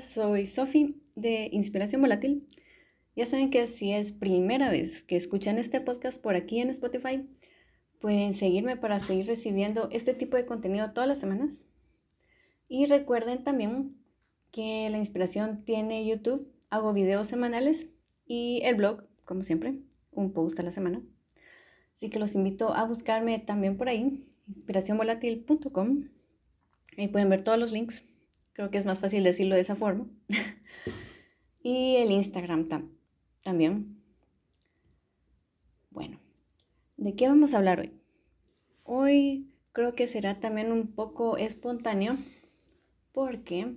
Soy Sofi de Inspiración Volátil. Ya saben que si es primera vez que escuchan este podcast por aquí en Spotify, pueden seguirme para seguir recibiendo este tipo de contenido todas las semanas. Y recuerden también que la inspiración tiene YouTube, hago videos semanales y el blog, como siempre, un post a la semana. Así que los invito a buscarme también por ahí, inspiracionvolatil.com. Ahí pueden ver todos los links Creo que es más fácil decirlo de esa forma. y el Instagram también. Bueno, ¿de qué vamos a hablar hoy? Hoy creo que será también un poco espontáneo porque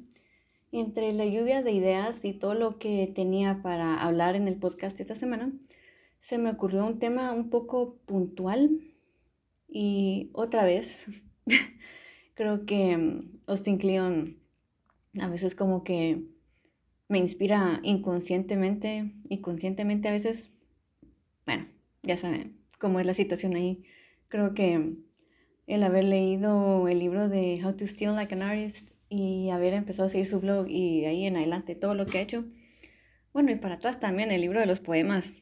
entre la lluvia de ideas y todo lo que tenía para hablar en el podcast esta semana, se me ocurrió un tema un poco puntual y otra vez creo que mm, Austin a veces como que me inspira inconscientemente y conscientemente a veces, bueno, ya saben cómo es la situación ahí. Creo que el haber leído el libro de How to Steal Like an Artist y haber empezado a seguir su blog y ahí en adelante todo lo que ha hecho. Bueno, y para atrás también el libro de los poemas,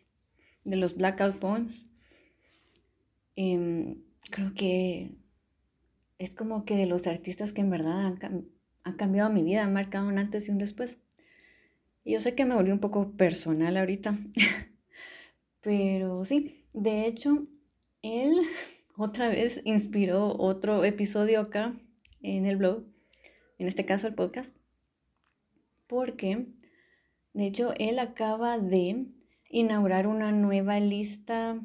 de los Blackout Poems. Em, creo que es como que de los artistas que en verdad han, ha cambiado mi vida, ha marcado un antes y un después. Yo sé que me volvió un poco personal ahorita, pero sí, de hecho, él otra vez inspiró otro episodio acá en el blog, en este caso el podcast, porque de hecho él acaba de inaugurar una nueva lista,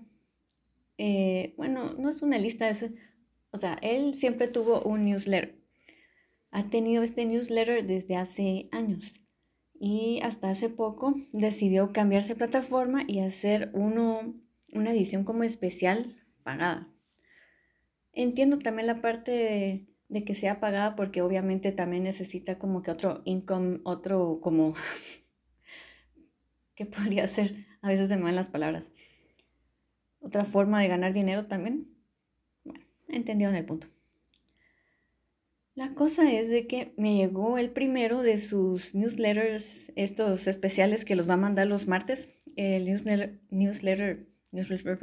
eh, bueno, no es una lista, es, o sea, él siempre tuvo un newsletter ha tenido este newsletter desde hace años y hasta hace poco decidió cambiarse de plataforma y hacer uno, una edición como especial pagada. Entiendo también la parte de, que sea pagada porque obviamente también necesita como que otro income, otro como, ¿qué podría ser? A veces se me van las palabras. Otra forma de ganar dinero también. Bueno, entendido en el punto. La cosa es de que me llegó el primero de sus newsletters, estos especiales que los va a mandar los martes. El newsletter, newsletter, newsletter,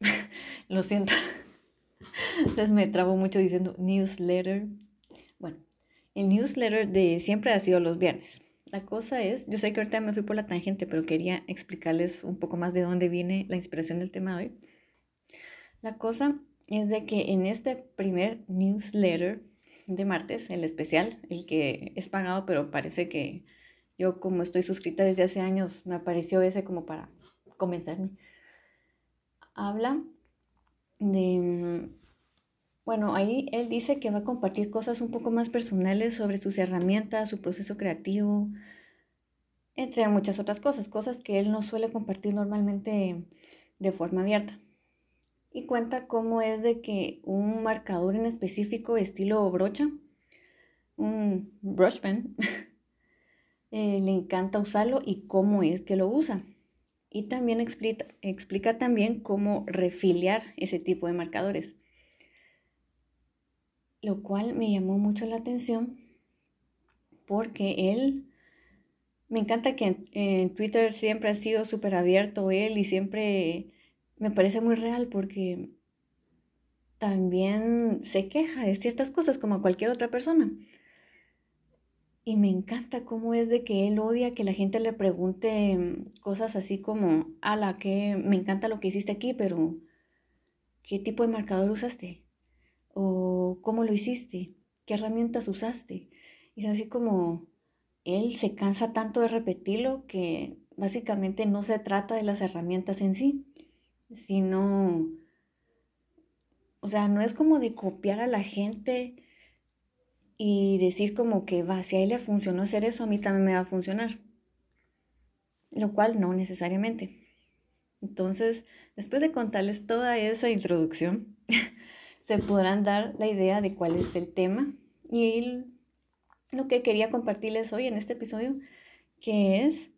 lo siento. Les me trabo mucho diciendo newsletter. Bueno, el newsletter de siempre ha sido los viernes. La cosa es, yo sé que ahorita me fui por la tangente, pero quería explicarles un poco más de dónde viene la inspiración del tema de hoy. La cosa es de que en este primer newsletter de martes, el especial, el que es pagado, pero parece que yo como estoy suscrita desde hace años, me apareció ese como para convencerme. Habla de, mm, bueno, ahí él dice que va a compartir cosas un poco más personales sobre sus herramientas, su proceso creativo, entre muchas otras cosas, cosas que él no suele compartir normalmente de forma abierta y cuenta cómo es de que un marcador en específico estilo brocha, un brush pen, eh, le encanta usarlo y cómo es que lo usa. Y también explica, explica también cómo refiliar ese tipo de marcadores. Lo cual me llamó mucho la atención porque él, me encanta que en, en Twitter siempre ha sido súper abierto él y siempre me parece muy real porque también se queja de ciertas cosas como cualquier otra persona. Y me encanta cómo es de que él odia que la gente le pregunte cosas así como, ala, que me encanta lo que hiciste aquí, pero ¿qué tipo de marcador usaste? ¿O cómo lo hiciste? ¿Qué herramientas usaste? Y es así como él se cansa tanto de repetirlo que básicamente no se trata de las herramientas en sí, sino, o sea, no es como de copiar a la gente y decir como que va, si a él le funcionó hacer eso, a mí también me va a funcionar. Lo cual no necesariamente. Entonces, después de contarles toda esa introducción, se podrán dar la idea de cuál es el tema y lo que quería compartirles hoy en este episodio, que es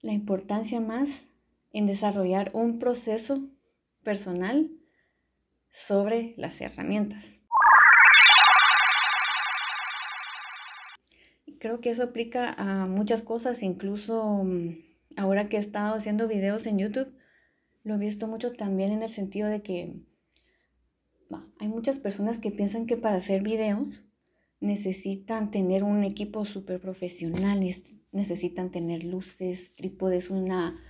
la importancia más en desarrollar un proceso personal sobre las herramientas. creo que eso aplica a muchas cosas, incluso mm, ahora que he estado haciendo videos en YouTube, lo he visto mucho también en el sentido de que hay muchas personas que piensan que para hacer videos necesitan tener un equipo súper profesional, necesitan tener luces, trípodes, una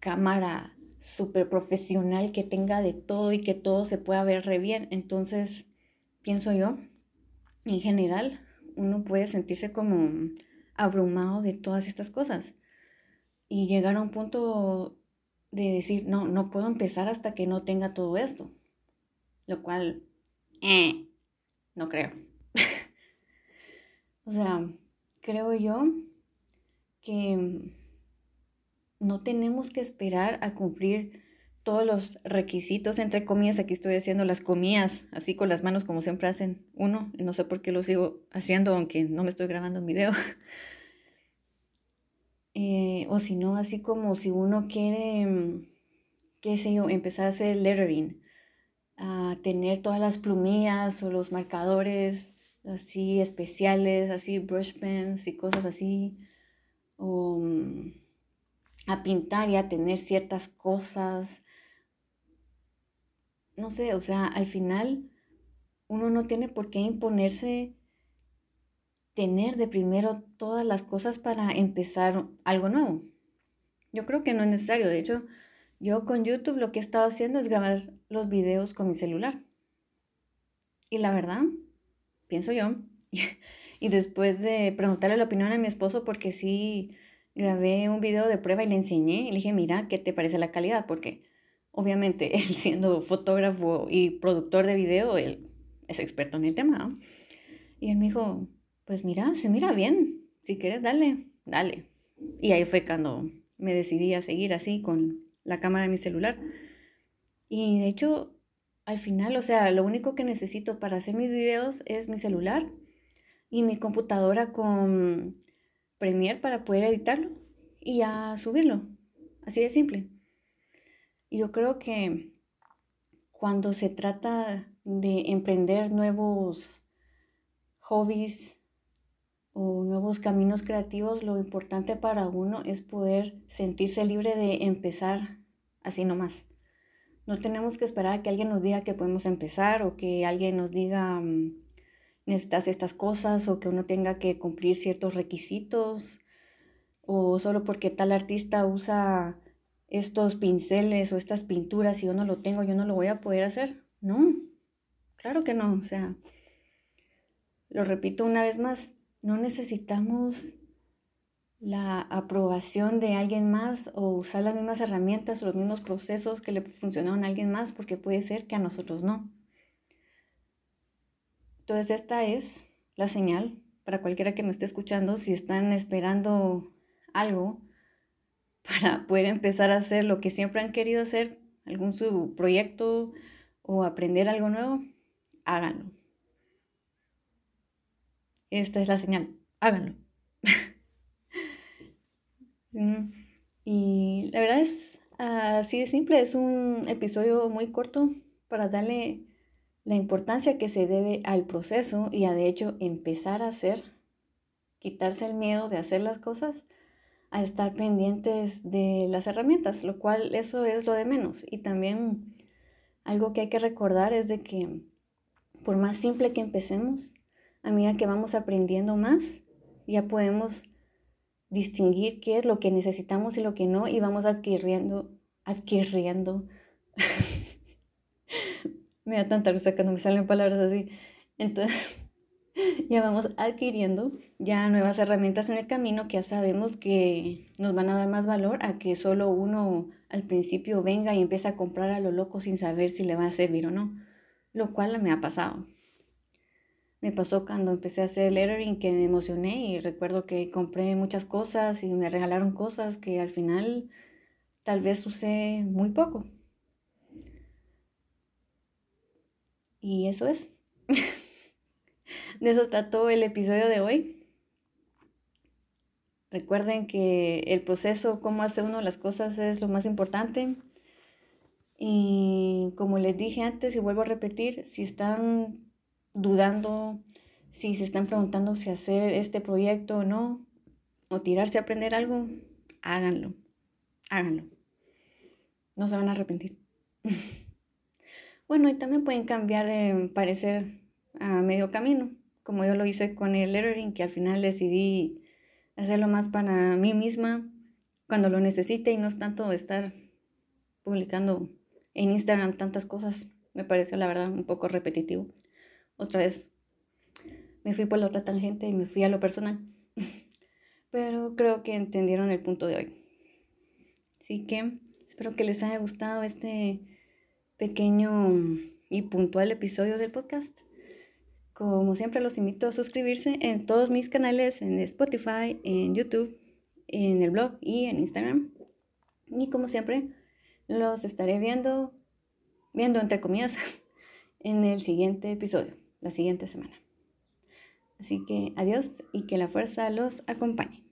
cámara súper profesional que tenga de todo y que todo se pueda ver re bien. Entonces, pienso yo, en general, uno puede sentirse como abrumado de todas estas cosas y llegar a un punto de decir, no, no puedo empezar hasta que no tenga todo esto. Lo cual, eh, no creo. o sea, creo yo que no tenemos que esperar a cumplir todos los requisitos, entre comillas, aquí estoy haciendo las comillas, así con las manos como siempre hacen uno, no sé por qué lo sigo haciendo, aunque no me estoy grabando un video. Eh, o si no, así como si uno quiere, mm, qué sé yo, empezar a hacer lettering, a tener todas las plumillas o los marcadores así especiales, así brush pens y cosas así, o mm, a pintar y a tener ciertas cosas. No sé, o sea, al final uno no tiene por qué imponerse tener de primero todas las cosas para empezar algo nuevo. Yo creo que no es necesario. De hecho, yo con YouTube lo que he estado haciendo es grabar los videos con mi celular. Y la verdad, pienso yo, y después de preguntarle la opinión a mi esposo, porque sí grabé un video de prueba y le enseñé, y le dije, mira, ¿qué te parece la calidad? Porque obviamente él siendo fotógrafo y productor de video, él es experto en el tema. Y él me dijo, pues mira, se mira bien. Si quieres, dale, dale. Y ahí fue cuando me decidí a seguir así con la cámara de mi celular. Y de hecho, al final, o sea, lo único que necesito para hacer mis videos es mi celular y mi computadora con Premiere para poder editarlo y ya subirlo. Así de simple. Yo creo que cuando se trata de emprender nuevos hobbies, o nuevos caminos creativos, lo importante para uno es poder sentirse libre de empezar así nomás. No tenemos que esperar a que alguien nos diga que podemos empezar o que alguien nos diga mm, necesitas estas cosas o que uno tenga que cumplir ciertos requisitos o solo porque tal artista usa estos pinceles o estas pinturas y yo no lo tengo, yo no lo voy a poder hacer. No, claro que no. O sea, lo repito una vez más, no necesitamos la aprobación de alguien más o usar las mismas herramientas o los mismos procesos que le funcionaron a alguien más porque puede ser que a nosotros no. Entonces esta es la señal para cualquiera que me esté escuchando si están esperando algo para poder empezar a hacer lo que siempre han querido hacer, algún su proyecto o aprender algo nuevo, háganlo. Esta es la señal, háganlo. Mm, y la verdad es así de simple, es un episodio muy corto para darle la importancia que se debe al proceso y a de hecho empezar a hacer, quitarse el miedo de hacer las cosas, a estar pendientes de las herramientas, lo cual eso es lo de menos. Y también algo que hay que recordar es de que por más simple que empecemos, a medida que vamos aprendiendo más, ya podemos distinguir qué es lo que necesitamos y lo que no, y vamos adquiriendo, adquiriendo. me da tanta risa que me salen palabras así. Entonces, ya vamos adquiriendo ya nuevas herramientas en el camino que ya sabemos que nos van a dar más valor a que solo uno al principio venga y empiece a comprar a lo loco sin saber si le va a servir o no, lo cual me ha pasado. Me pasó cuando empecé a hacer lettering que me emocioné y recuerdo que compré muchas cosas y me regalaron cosas que al final tal vez usé muy poco. Y eso es. de eso trató el episodio de hoy. Recuerden que el proceso, cómo hace uno las cosas es lo más importante. Y como les dije antes y vuelvo a repetir, si están dudando Si se están preguntando si hacer este proyecto o no, o tirarse a aprender algo, háganlo. Háganlo. No se van a arrepentir. bueno, y también pueden cambiar de parecer a medio camino, como yo lo hice con el lettering, que al final decidí hacerlo más para mí misma cuando lo necesite y no es tanto estar publicando en Instagram tantas cosas. Me pareció la verdad un poco repetitivo. Otra vez me fui por la otra tangente y me fui a lo personal. Pero creo que entendieron el punto de hoy. Así que espero que les haya gustado este pequeño y puntual episodio del podcast. Como siempre los invito a suscribirse en todos mis canales, en Spotify, en YouTube, en el blog y en Instagram. Y como siempre, los estaré viendo, viendo entre comillas, en el siguiente episodio, la siguiente semana. Así que adiós y que la fuerza los acompañe.